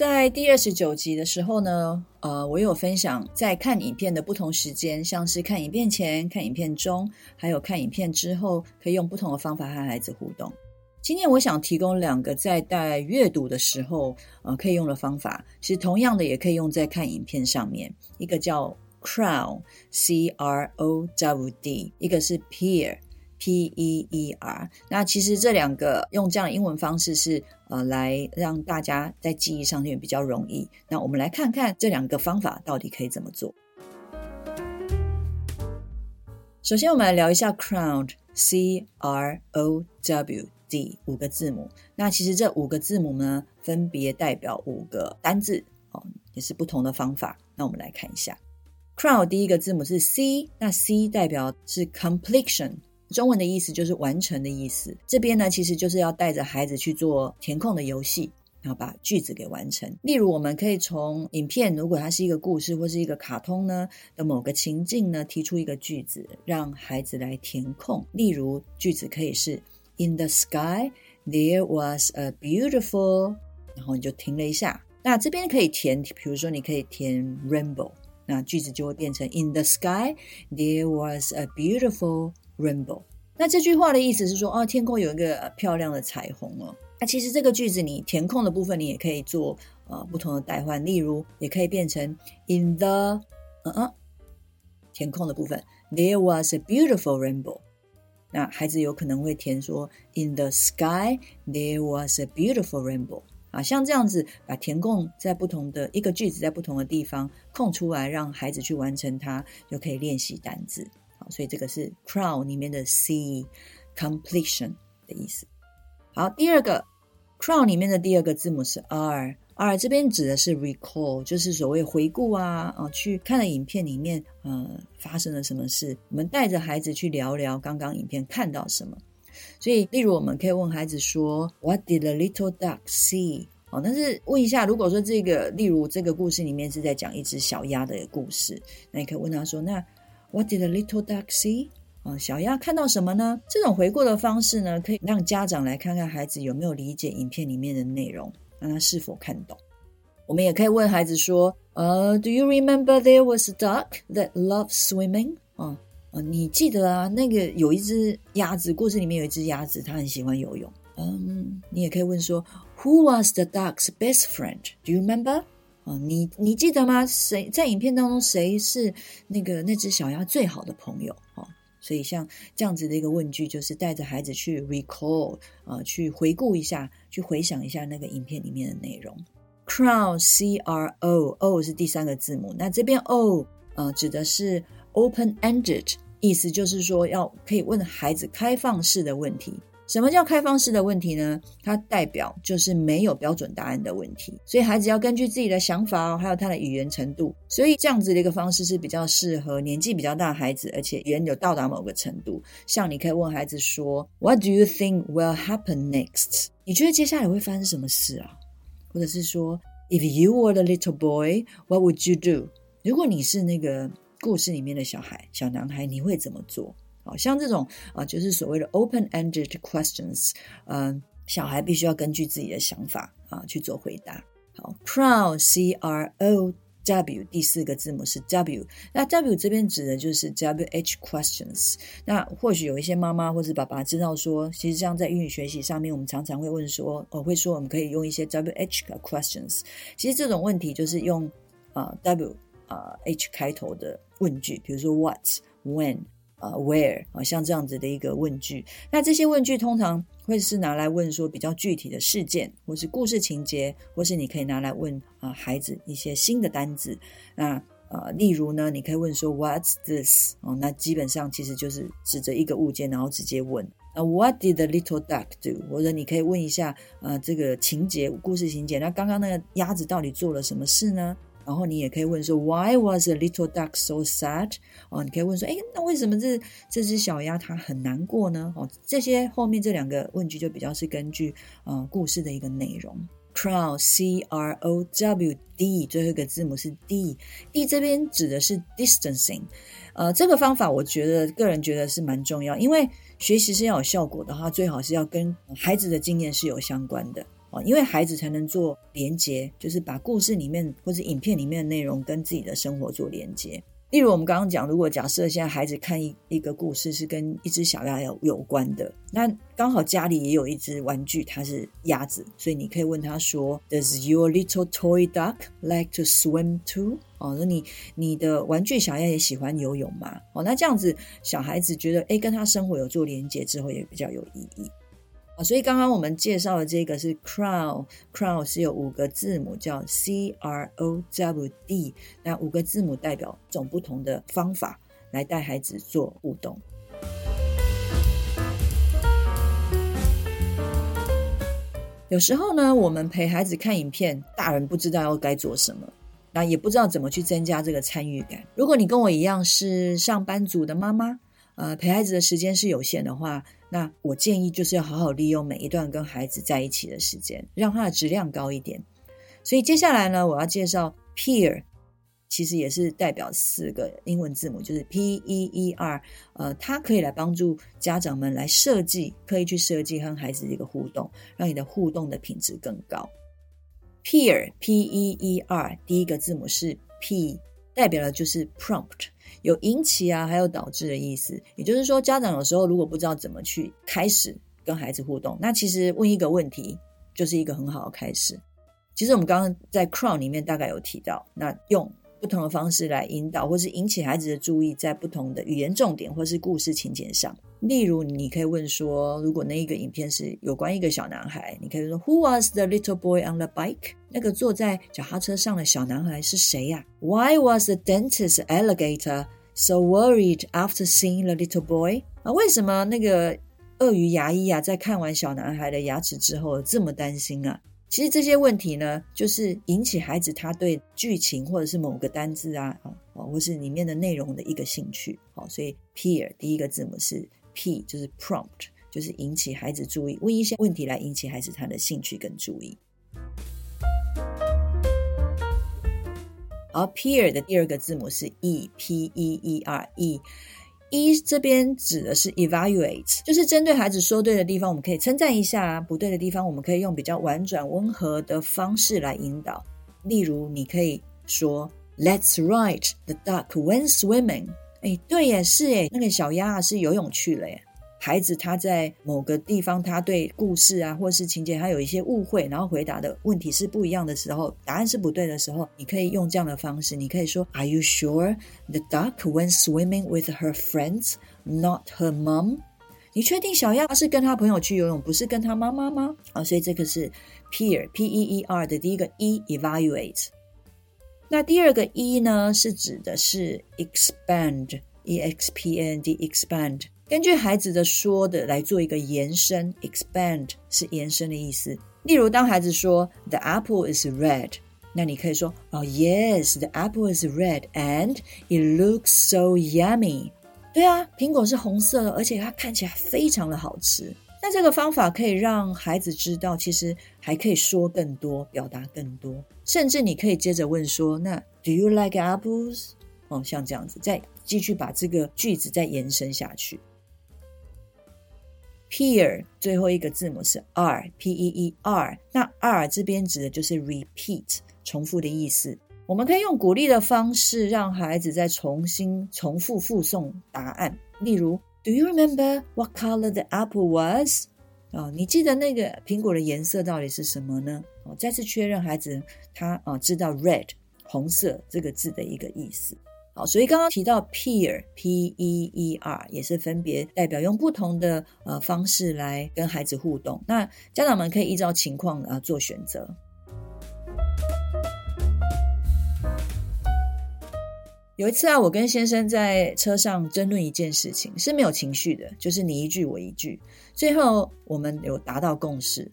在第二十九集的时候呢，呃，我有分享在看影片的不同时间，像是看影片前、看影片中，还有看影片之后，可以用不同的方法和孩子互动。今天我想提供两个在带阅读的时候，呃，可以用的方法，其实同样的也可以用在看影片上面。一个叫 Crowd，C R O W D，一个是 Peer。P E E R，那其实这两个用这样的英文方式是呃，来让大家在记忆上面比较容易。那我们来看看这两个方法到底可以怎么做。首先，我们来聊一下 Crowd，C R O W D 五个字母。那其实这五个字母呢，分别代表五个单字哦，也是不同的方法。那我们来看一下，Crowd 第一个字母是 C，那 C 代表是 Completion。中文的意思就是完成的意思。这边呢，其实就是要带着孩子去做填空的游戏，然后把句子给完成。例如，我们可以从影片，如果它是一个故事或是一个卡通呢的某个情境呢，提出一个句子，让孩子来填空。例如，句子可以是 In the sky there was a beautiful，然后你就停了一下。那这边可以填，比如说你可以填 rainbow，那句子就会变成 In the sky there was a beautiful。Rainbow，那这句话的意思是说，哦，天空有一个漂亮的彩虹哦。那其实这个句子你填空的部分，你也可以做呃不同的代换，例如也可以变成 In the，嗯嗯，填空的部分，There was a beautiful rainbow。那孩子有可能会填说 In the sky there was a beautiful rainbow。啊，像这样子把填空在不同的一个句子在不同的地方空出来，让孩子去完成它，就可以练习单字。所以这个是 crown 里面的 C，completion 的意思。好，第二个 crown 里面的第二个字母是 R，R 这边指的是 recall，就是所谓回顾啊，啊，去看了影片里面，呃，发生了什么事，我们带着孩子去聊聊刚刚影片看到什么。所以，例如我们可以问孩子说，What did the little duck see？哦，但是问一下，如果说这个，例如这个故事里面是在讲一只小鸭的故事，那你可以问他说，那 What did the little duck see？啊，小鸭看到什么呢？这种回顾的方式呢，可以让家长来看看孩子有没有理解影片里面的内容，让他是否看懂。我们也可以问孩子说：“呃，Do you remember there was a duck that loved swimming？” 啊，啊，你记得啊，那个有一只鸭子，故事里面有一只鸭子，它很喜欢游泳。嗯，你也可以问说：“Who was the duck's best friend? Do you remember？” 啊，你你记得吗？谁在影片当中谁是那个那只小鸭最好的朋友？哦，所以像这样子的一个问句，就是带着孩子去 recall 啊，去回顾一下，去回想一下那个影片里面的内容。Crow C R O O 是第三个字母，那这边 O 啊指的是 open-ended，意思就是说要可以问孩子开放式的问题。什么叫开放式的问题呢？它代表就是没有标准答案的问题，所以孩子要根据自己的想法哦，还有他的语言程度，所以这样子的一个方式是比较适合年纪比较大的孩子，而且语言有到达某个程度。像你可以问孩子说：“What do you think will happen next？” 你觉得接下来会发生什么事啊？或者是说：“If you were the little boy, what would you do？” 如果你是那个故事里面的小孩，小男孩，你会怎么做？好像这种啊，就是所谓的 open-ended questions，嗯，小孩必须要根据自己的想法啊去做回答。好，Crow C R O W 第四个字母是 W，那 W 这边指的就是 W H questions。那或许有一些妈妈或者爸爸知道说，其实像在英语学习上面，我们常常会问说，我会说我们可以用一些 W H questions。其实这种问题就是用啊 W 啊 H 开头的问句，比如说 What、When。啊、，where 啊，像这样子的一个问句，那这些问句通常会是拿来问说比较具体的事件，或是故事情节，或是你可以拿来问啊、孩子一些新的单字。那呃，例如呢，你可以问说 What's this？哦，那基本上其实就是指着一个物件，然后直接问。那 What did the little duck do？或者你可以问一下，呃，这个情节、故事情节。那刚刚那个鸭子到底做了什么事呢？然后你也可以问说，Why was the little duck so sad？哦，你可以问说，诶，那为什么这这只小鸭它很难过呢？哦，这些后面这两个问句就比较是根据呃故事的一个内容。Crow C R O W D 最后一个字母是 D，D 这边指的是 distancing。呃，这个方法我觉得个人觉得是蛮重要，因为学习是要有效果的话，最好是要跟孩子的经验是有相关的哦，因为孩子才能做连接，就是把故事里面或者影片里面的内容跟自己的生活做连接。例如，我们刚刚讲，如果假设现在孩子看一一个故事是跟一只小鸭有有关的，那刚好家里也有一只玩具，它是鸭子，所以你可以问他说：“Does your little toy duck like to swim too？” 哦，那你你的玩具小鸭也喜欢游泳吗？哦，那这样子小孩子觉得，诶，跟他生活有做连接之后，也比较有意义。所以刚刚我们介绍的这个是 Crowd，Crowd 是有五个字母，叫 C R O W D，那五个字母代表种不同的方法来带孩子做互动。有时候呢，我们陪孩子看影片，大人不知道要该做什么，那也不知道怎么去增加这个参与感。如果你跟我一样是上班族的妈妈，呃，陪孩子的时间是有限的话，那我建议就是要好好利用每一段跟孩子在一起的时间，让它的质量高一点。所以接下来呢，我要介绍 Peer，其实也是代表四个英文字母，就是 P E E R。呃，它可以来帮助家长们来设计，可以去设计和孩子的一个互动，让你的互动的品质更高。Peer P E E R 第一个字母是 P，代表的就是 Prompt。有引起啊，还有导致的意思。也就是说，家长有时候如果不知道怎么去开始跟孩子互动，那其实问一个问题就是一个很好的开始。其实我们刚刚在 Crown 里面大概有提到，那用。不同的方式来引导，或是引起孩子的注意，在不同的语言重点或是故事情节上。例如，你可以问说，如果那一个影片是有关一个小男孩，你可以说，Who was the little boy on the bike？那个坐在脚踏车上的小男孩是谁呀？Why was the dentist alligator so worried after seeing the little boy？啊，为什么那个鳄鱼牙医啊，在看完小男孩的牙齿之后这么担心啊？其实这些问题呢，就是引起孩子他对剧情或者是某个单字啊啊，或是里面的内容的一个兴趣。好，所以 peer 第一个字母是 P，就是 prompt，就是引起孩子注意，问一些问题来引起孩子他的兴趣跟注意。而 peer 的第二个字母是 E，P E E R E。一这边指的是 evaluate，就是针对孩子说对的地方，我们可以称赞一下；不对的地方，我们可以用比较婉转温和的方式来引导。例如，你可以说：“Let's write the duck went swimming。”哎，对耶，是耶，那个小鸭是游泳去了耶。孩子他在某个地方，他对故事啊，或是情节，他有一些误会，然后回答的问题是不一样的时候，答案是不对的时候，你可以用这样的方式，你可以说：Are you sure the duck went swimming with her friends, not her mom？你确定小鸭是跟他朋友去游泳，不是跟他妈妈吗？啊，所以这个是 peer，P-E-E-R 的第一个 E，evaluate。那第二个 E 呢，是指的是 expand，E-X-P-N-D，expand。根据孩子的说的来做一个延伸，expand 是延伸的意思。例如，当孩子说 "The apple is red"，那你可以说哦、oh,，Yes，the apple is red and it looks so yummy。对啊，苹果是红色的，而且它看起来非常的好吃。那这个方法可以让孩子知道，其实还可以说更多，表达更多。甚至你可以接着问说，那 Do you like apples？哦，像这样子，再继续把这个句子再延伸下去。Peer 最后一个字母是 R，P E E R。那 R 这边指的就是 repeat，重复的意思。我们可以用鼓励的方式，让孩子再重新重复复诵答案。例如，Do you remember what color the apple was？啊、哦，你记得那个苹果的颜色到底是什么呢？哦，再次确认孩子他啊、哦、知道 red 红色这个字的一个意思。好，所以刚刚提到 peer p e e r 也是分别代表用不同的呃方式来跟孩子互动。那家长们可以依照情况啊做选择。有一次啊，我跟先生在车上争论一件事情，是没有情绪的，就是你一句我一句，最后我们有达到共识。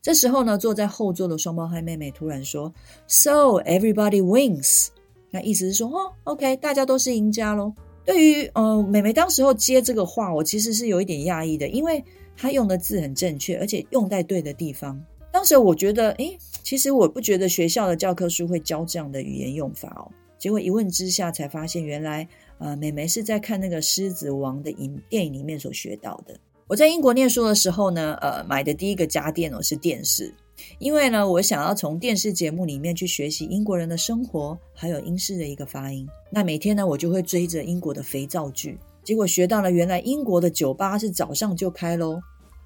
这时候呢，坐在后座的双胞胎妹妹突然说：“So everybody wins。”那意思是说，哦，OK，大家都是赢家喽。对于呃，妹妹当时候接这个话，我其实是有一点讶异的，因为她用的字很正确，而且用在对的地方。当时我觉得，诶，其实我不觉得学校的教科书会教这样的语言用法哦。结果一问之下，才发现原来，呃，妹妹是在看那个《狮子王》的影电影里面所学到的。我在英国念书的时候呢，呃，买的第一个家电哦是电视，因为呢，我想要从电视节目里面去学习英国人的生活，还有英式的一个发音。那每天呢，我就会追着英国的肥皂剧，结果学到了原来英国的酒吧是早上就开喽，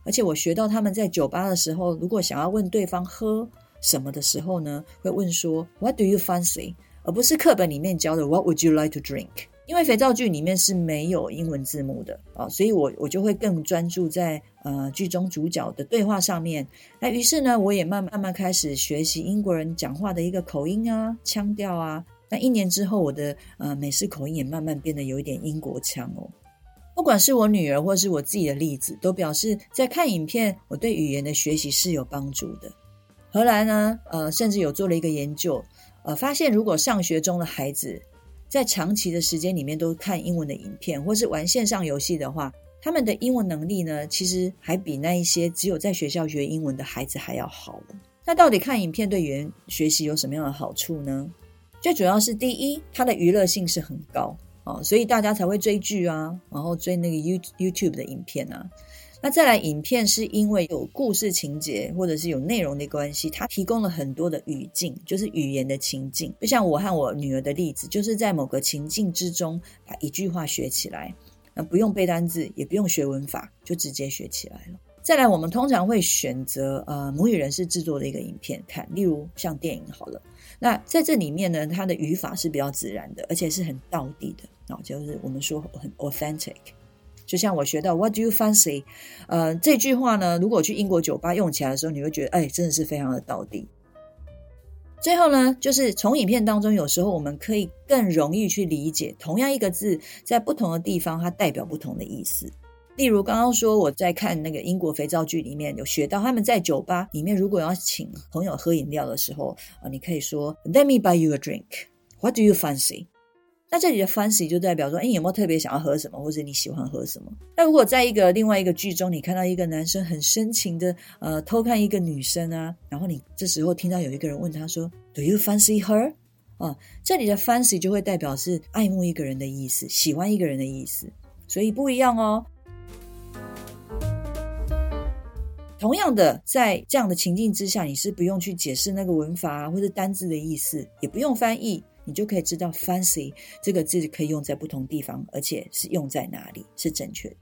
而且我学到他们在酒吧的时候，如果想要问对方喝什么的时候呢，会问说 “What do you fancy？” 而不是课本里面教的 “What would you like to drink？” 因为肥皂剧里面是没有英文字幕的啊，所以我我就会更专注在呃剧中主角的对话上面。那于是呢，我也慢慢慢开始学习英国人讲话的一个口音啊、腔调啊。那一年之后，我的呃美式口音也慢慢变得有一点英国腔哦。不管是我女儿或是我自己的例子，都表示在看影片，我对语言的学习是有帮助的。荷兰呢，呃，甚至有做了一个研究。呃，发现如果上学中的孩子在长期的时间里面都看英文的影片，或是玩线上游戏的话，他们的英文能力呢，其实还比那一些只有在学校学英文的孩子还要好。那到底看影片对语言学习有什么样的好处呢？最主要是第一，它的娱乐性是很高啊，所以大家才会追剧啊，然后追那个 You YouTube 的影片啊。那再来，影片是因为有故事情节或者是有内容的关系，它提供了很多的语境，就是语言的情境。就像我和我女儿的例子，就是在某个情境之中把一句话学起来，那不用背单字，也不用学文法，就直接学起来了。再来，我们通常会选择呃母语人士制作的一个影片看，例如像电影好了。那在这里面呢，它的语法是比较自然的，而且是很道地的，就是我们说很 authentic。就像我学到 What do you fancy？呃，这句话呢，如果去英国酒吧用起来的时候，你会觉得，哎，真的是非常的道地。最后呢，就是从影片当中，有时候我们可以更容易去理解，同样一个字在不同的地方，它代表不同的意思。例如刚刚说我在看那个英国肥皂剧里面有学到，他们在酒吧里面如果要请朋友喝饮料的时候，啊，你可以说 Let me buy you a drink. What do you fancy? 那这里的 fancy 就代表说，哎，你有没有特别想要喝什么，或者你喜欢喝什么？那如果在一个另外一个剧中，你看到一个男生很深情的呃偷看一个女生啊，然后你这时候听到有一个人问他说，Do you fancy her？啊，这里的 fancy 就会代表是爱慕一个人的意思，喜欢一个人的意思，所以不一样哦。同样的，在这样的情境之下，你是不用去解释那个文法啊，或者单字的意思，也不用翻译。你就可以知道 fancy 这个字可以用在不同地方，而且是用在哪里是正确的。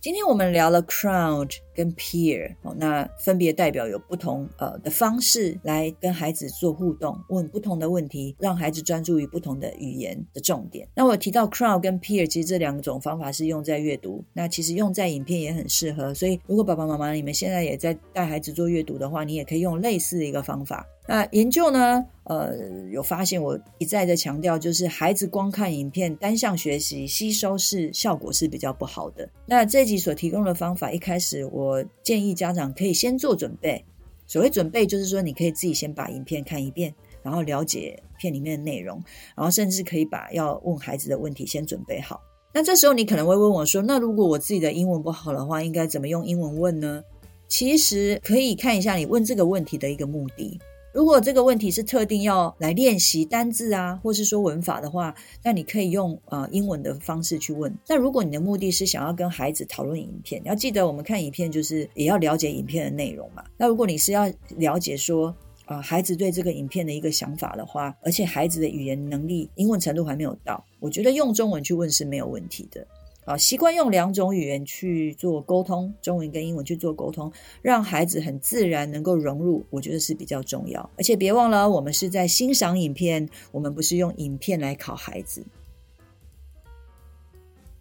今天我们聊了 crowd 跟 peer，哦，那分别代表有不同呃的方式来跟孩子做互动，问不同的问题，让孩子专注于不同的语言的重点。那我提到 crowd 跟 peer，其实这两种方法是用在阅读，那其实用在影片也很适合。所以如果爸爸妈妈你们现在也在带孩子做阅读的话，你也可以用类似的一个方法。那研究呢，呃，有发现，我一再的强调，就是孩子光看影片单向学习吸收是效果是比较不好的。那这集所提供的方法，一开始我我建议家长可以先做准备。所谓准备，就是说你可以自己先把影片看一遍，然后了解片里面的内容，然后甚至可以把要问孩子的问题先准备好。那这时候你可能会问我说，那如果我自己的英文不好的话，应该怎么用英文问呢？其实可以看一下你问这个问题的一个目的。如果这个问题是特定要来练习单字啊，或是说文法的话，那你可以用呃英文的方式去问。那如果你的目的是想要跟孩子讨论影片，你要记得我们看影片就是也要了解影片的内容嘛。那如果你是要了解说啊、孩子对这个影片的一个想法的话，而且孩子的语言能力、英文程度还没有到，我觉得用中文去问是没有问题的。啊，习惯用两种语言去做沟通，中文跟英文去做沟通，让孩子很自然能够融入，我觉得是比较重要。而且别忘了，我们是在欣赏影片，我们不是用影片来考孩子。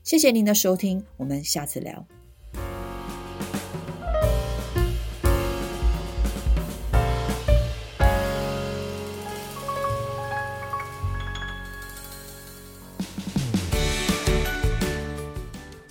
谢谢您的收听，我们下次聊。